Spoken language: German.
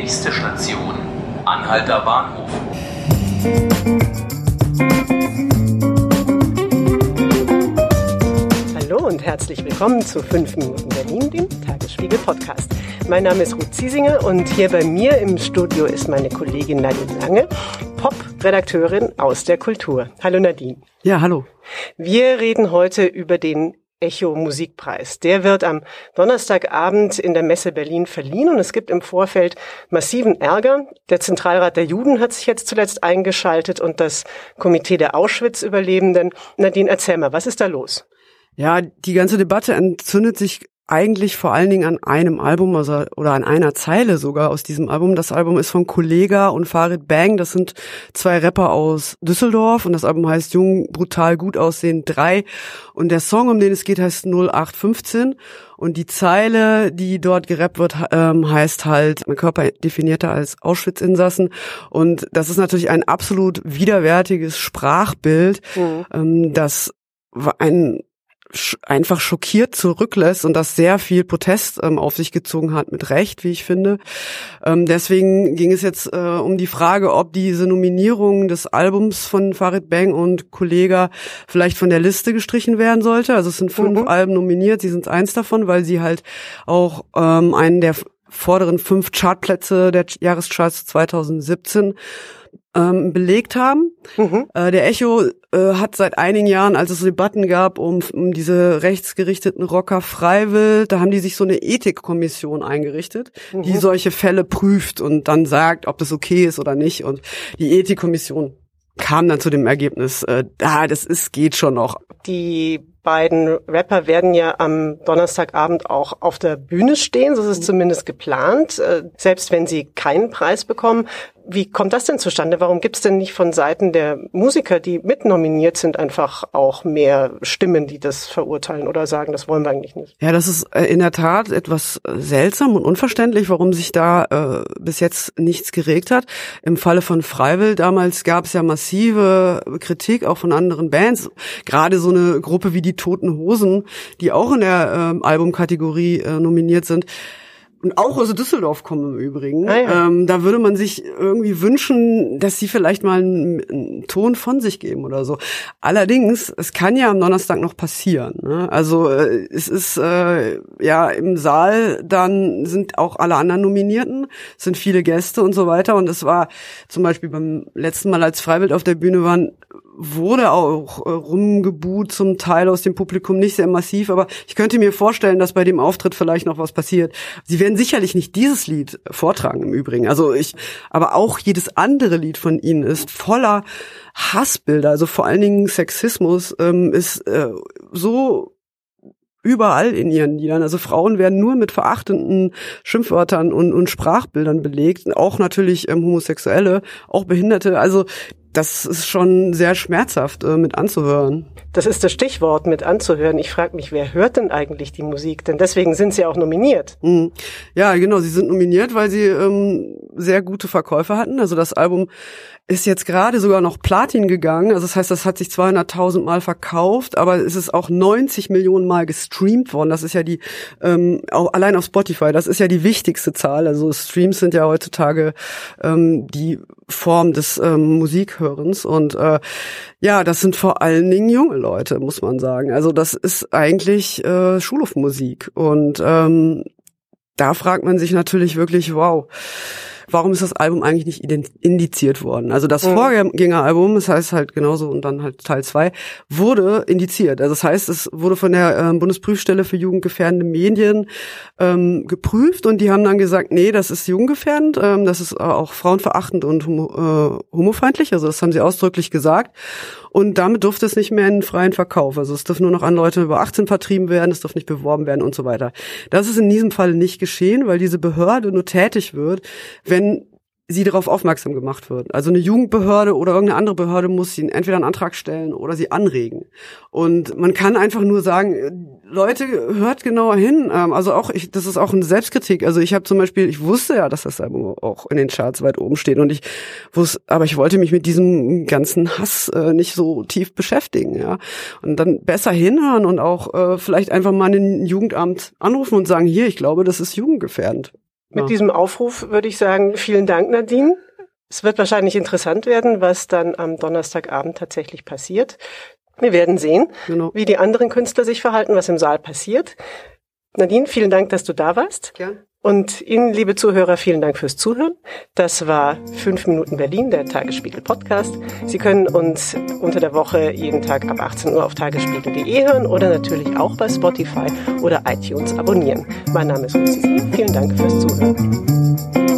Nächste Station, Anhalter Bahnhof. Hallo und herzlich willkommen zu 5 Minuten Berlin, dem Tagesspiegel Podcast. Mein Name ist Ruth Ziesinger und hier bei mir im Studio ist meine Kollegin Nadine Lange, Pop-Redakteurin aus der Kultur. Hallo Nadine. Ja, hallo. Wir reden heute über den Echo Musikpreis. Der wird am Donnerstagabend in der Messe Berlin verliehen und es gibt im Vorfeld massiven Ärger. Der Zentralrat der Juden hat sich jetzt zuletzt eingeschaltet und das Komitee der Auschwitz-Überlebenden. Nadine, erzähl mal, was ist da los? Ja, die ganze Debatte entzündet sich eigentlich vor allen Dingen an einem Album also, oder an einer Zeile sogar aus diesem Album. Das Album ist von Kollega und Farid Bang. Das sind zwei Rapper aus Düsseldorf und das Album heißt Jung, brutal, gut aussehen 3. Und der Song, um den es geht, heißt 0815. Und die Zeile, die dort gerappt wird, ähm, heißt halt, mein Körper definierter als Auschwitz-Insassen. Und das ist natürlich ein absolut widerwärtiges Sprachbild, mhm. ähm, das ein einfach schockiert zurücklässt und das sehr viel Protest ähm, auf sich gezogen hat, mit Recht, wie ich finde. Ähm, deswegen ging es jetzt äh, um die Frage, ob diese Nominierung des Albums von Farid Bang und Kollega vielleicht von der Liste gestrichen werden sollte. Also es sind fünf mhm. Alben nominiert, sie sind eins davon, weil sie halt auch ähm, einen der vorderen fünf Chartplätze der Jahrescharts 2017 ähm, belegt haben. Mhm. Äh, der Echo äh, hat seit einigen Jahren, als es Debatten gab um, um diese rechtsgerichteten Rocker Freiwill, da haben die sich so eine Ethikkommission eingerichtet, mhm. die solche Fälle prüft und dann sagt, ob das okay ist oder nicht. Und die Ethikkommission kam dann zu dem Ergebnis, äh, ah, das ist, geht schon noch. Die beiden Rapper werden ja am Donnerstagabend auch auf der Bühne stehen, so ist es zumindest geplant, äh, selbst wenn sie keinen Preis bekommen. Wie kommt das denn zustande? Warum gibt es denn nicht von Seiten der Musiker, die mitnominiert sind, einfach auch mehr Stimmen, die das verurteilen oder sagen, das wollen wir eigentlich nicht? Ja, das ist äh, in der Tat etwas äh, seltsam und unverständlich, warum sich da äh, bis jetzt nichts geregt hat. Im Falle von Freiwill damals gab es ja massive Kritik auch von anderen Bands, gerade so eine Gruppe wie die Toten Hosen, die auch in der äh, Albumkategorie äh, nominiert sind und auch aus Düsseldorf kommen im Übrigen. Ah, ja. ähm, da würde man sich irgendwie wünschen, dass sie vielleicht mal einen, einen, Ton von sich geben oder so. Allerdings, es kann ja am Donnerstag noch passieren. Ne? Also äh, es ist äh, ja im Saal, dann sind auch alle anderen Nominierten, sind viele Gäste und so weiter. Und es war zum Beispiel beim letzten Mal, als Freiwild auf der Bühne waren, wurde auch äh, rumgebuht, zum Teil aus dem Publikum nicht sehr massiv, aber ich könnte mir vorstellen, dass bei dem Auftritt vielleicht noch was passiert. Sie werden sicherlich nicht dieses Lied vortragen im Übrigen. Also ich, aber auch jedes andere Lied von ihnen ist voller Hassbilder, also vor allen Dingen Sexismus ähm, ist äh, so überall in ihren Liedern. Also Frauen werden nur mit verachtenden Schimpfwörtern und, und Sprachbildern belegt. Auch natürlich ähm, Homosexuelle, auch Behinderte. Also das ist schon sehr schmerzhaft äh, mit anzuhören. Das ist das Stichwort mit anzuhören. Ich frage mich, wer hört denn eigentlich die Musik? Denn deswegen sind sie auch nominiert. Mhm. Ja, genau, sie sind nominiert, weil sie ähm, sehr gute Verkäufe hatten. Also das Album ist jetzt gerade sogar noch Platin gegangen. Also das heißt, das hat sich 200.000 Mal verkauft, aber es ist auch 90 Millionen Mal gestreamt worden. Das ist ja die, ähm, auch allein auf Spotify, das ist ja die wichtigste Zahl. Also Streams sind ja heutzutage ähm, die Form des ähm, Musikhörens. Und äh, ja, das sind vor allen Dingen junge Leute, muss man sagen. Also das ist eigentlich äh, Schulhofmusik. Und ähm, da fragt man sich natürlich wirklich, wow warum ist das Album eigentlich nicht indiziert worden? Also das mhm. Vorgängeralbum, das heißt halt genauso und dann halt Teil zwei wurde indiziert. Also das heißt, es wurde von der äh, Bundesprüfstelle für jugendgefährdende Medien ähm, geprüft und die haben dann gesagt, nee, das ist jugendgefährdend, ähm, das ist auch frauenverachtend und homo, äh, homofeindlich. Also das haben sie ausdrücklich gesagt. Und damit durfte es nicht mehr in freien Verkauf. Also es dürfen nur noch an Leute über 18 vertrieben werden, es darf nicht beworben werden und so weiter. Das ist in diesem Fall nicht geschehen, weil diese Behörde nur tätig wird, wenn sie darauf aufmerksam gemacht wird. Also eine Jugendbehörde oder irgendeine andere Behörde muss sie entweder einen Antrag stellen oder sie anregen. Und man kann einfach nur sagen, Leute, hört genauer hin. Ähm, also auch, ich, das ist auch eine Selbstkritik. Also ich habe zum Beispiel, ich wusste ja, dass das Album auch in den Charts weit oben steht und ich wusste, aber ich wollte mich mit diesem ganzen Hass äh, nicht so tief beschäftigen, ja. Und dann besser hinhören und auch äh, vielleicht einfach mal einen Jugendamt anrufen und sagen, hier, ich glaube, das ist jugendgefährdend. Mit Ja. diesem Aufruf würde ich sagen, vielen Dank, Nadine. Es wird wahrscheinlich interessant werden, was dann am Donnerstagabend tatsächlich passiert. Wir werden sehen, Genau. wie die anderen Künstler sich verhalten, was im Saal passiert. Nadine, vielen Dank, dass du da warst. Gern. Und Ihnen, liebe Zuhörer, vielen Dank fürs Zuhören. Das war 5 Minuten Berlin, der Tagesspiegel Podcast. Sie können uns unter der Woche jeden Tag ab 18 Uhr auf tagesspiegel.de hören oder natürlich auch bei Spotify oder iTunes abonnieren. Mein Name ist Lucy Vielen Dank fürs Zuhören.